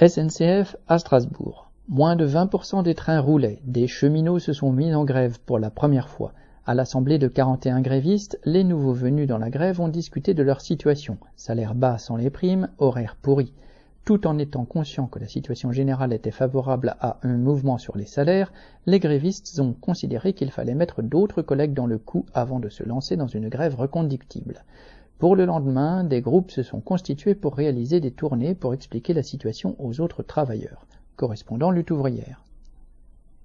SNCF à Strasbourg. Moins de 20% des trains roulaient. Des cheminots se sont mis en grève pour la première fois. À l'assemblée de 41 grévistes, les nouveaux venus dans la grève ont discuté de leur situation. Salaire bas sans les primes, horaires pourris. Tout en étant conscients que la situation générale était favorable à un mouvement sur les salaires, les grévistes ont considéré qu'il fallait mettre d'autres collègues dans le coup avant de se lancer dans une grève reconductible. Pour le lendemain, des groupes se sont constitués pour réaliser des tournées pour expliquer la situation aux autres travailleurs. Correspondant lutte ouvrière.